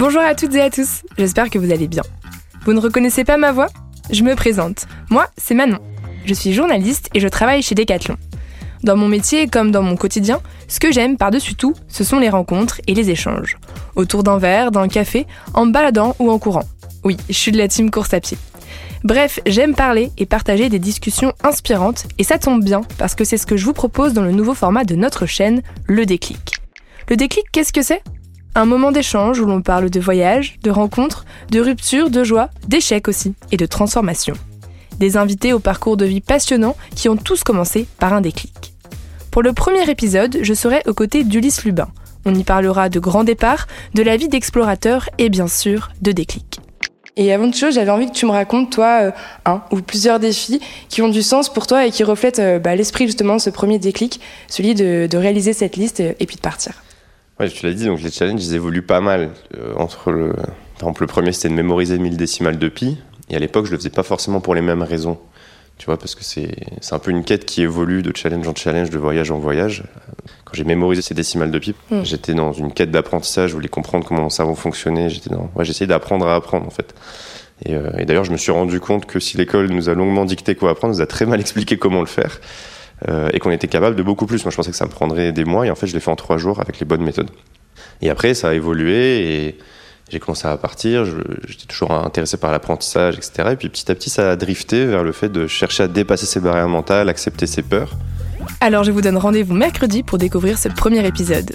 Bonjour à toutes et à tous, j'espère que vous allez bien. Vous ne reconnaissez pas ma voix? Je me présente. Moi, c'est Manon. Je suis journaliste et je travaille chez Decathlon. Dans mon métier comme dans mon quotidien, ce que j'aime par-dessus tout, ce sont les rencontres et les échanges. Autour d'un verre, d'un café, en baladant ou en courant. Oui, je suis de la team course à pied. Bref, j'aime parler et partager des discussions inspirantes et ça tombe bien parce que c'est ce que je vous propose dans le nouveau format de notre chaîne, le déclic. Le déclic, qu'est-ce que c'est? Un moment d'échange où l'on parle de voyage, de rencontres, de ruptures, de joie, d'échecs aussi et de transformation. Des invités au parcours de vie passionnant qui ont tous commencé par un déclic. Pour le premier épisode, je serai aux côtés d'Ulysse Lubin. On y parlera de grands départs, de la vie d'explorateur et bien sûr de déclic. Et avant toute chose, j'avais envie que tu me racontes, toi, euh, un ou plusieurs défis qui ont du sens pour toi et qui reflètent euh, bah, l'esprit justement de ce premier déclic, celui de, réaliser cette liste et puis de partir. Ouais, tu l'as dit, donc les challenges, ils évoluent pas mal. Euh, entre le, par exemple, le premier, c'était de mémoriser 1000 décimales de pi. Et à l'époque, je le faisais pas forcément pour les mêmes raisons. Tu vois, parce que c'est un peu une quête qui évolue de challenge en challenge, de voyage en voyage. Quand j'ai mémorisé ces décimales de pi, hmm. j'étais dans une quête d'apprentissage, je voulais comprendre comment mon cerveau fonctionnait. J'étais dans, ouais, j'essayais d'apprendre à apprendre, en fait. Et, euh, et d'ailleurs, je me suis rendu compte que si l'école nous a longuement dicté quoi apprendre, nous a très mal expliqué comment le faire. Euh, et qu'on était capable de beaucoup plus. Moi, je pensais que ça me prendrait des mois, et en fait, je l'ai fait en trois jours avec les bonnes méthodes. Et après, ça a évolué, et j'ai commencé à partir, j'étais toujours intéressé par l'apprentissage, etc. Et puis petit à petit, ça a drifté vers le fait de chercher à dépasser ses barrières mentales, accepter ses peurs. Alors je vous donne rendez-vous mercredi pour découvrir ce premier épisode.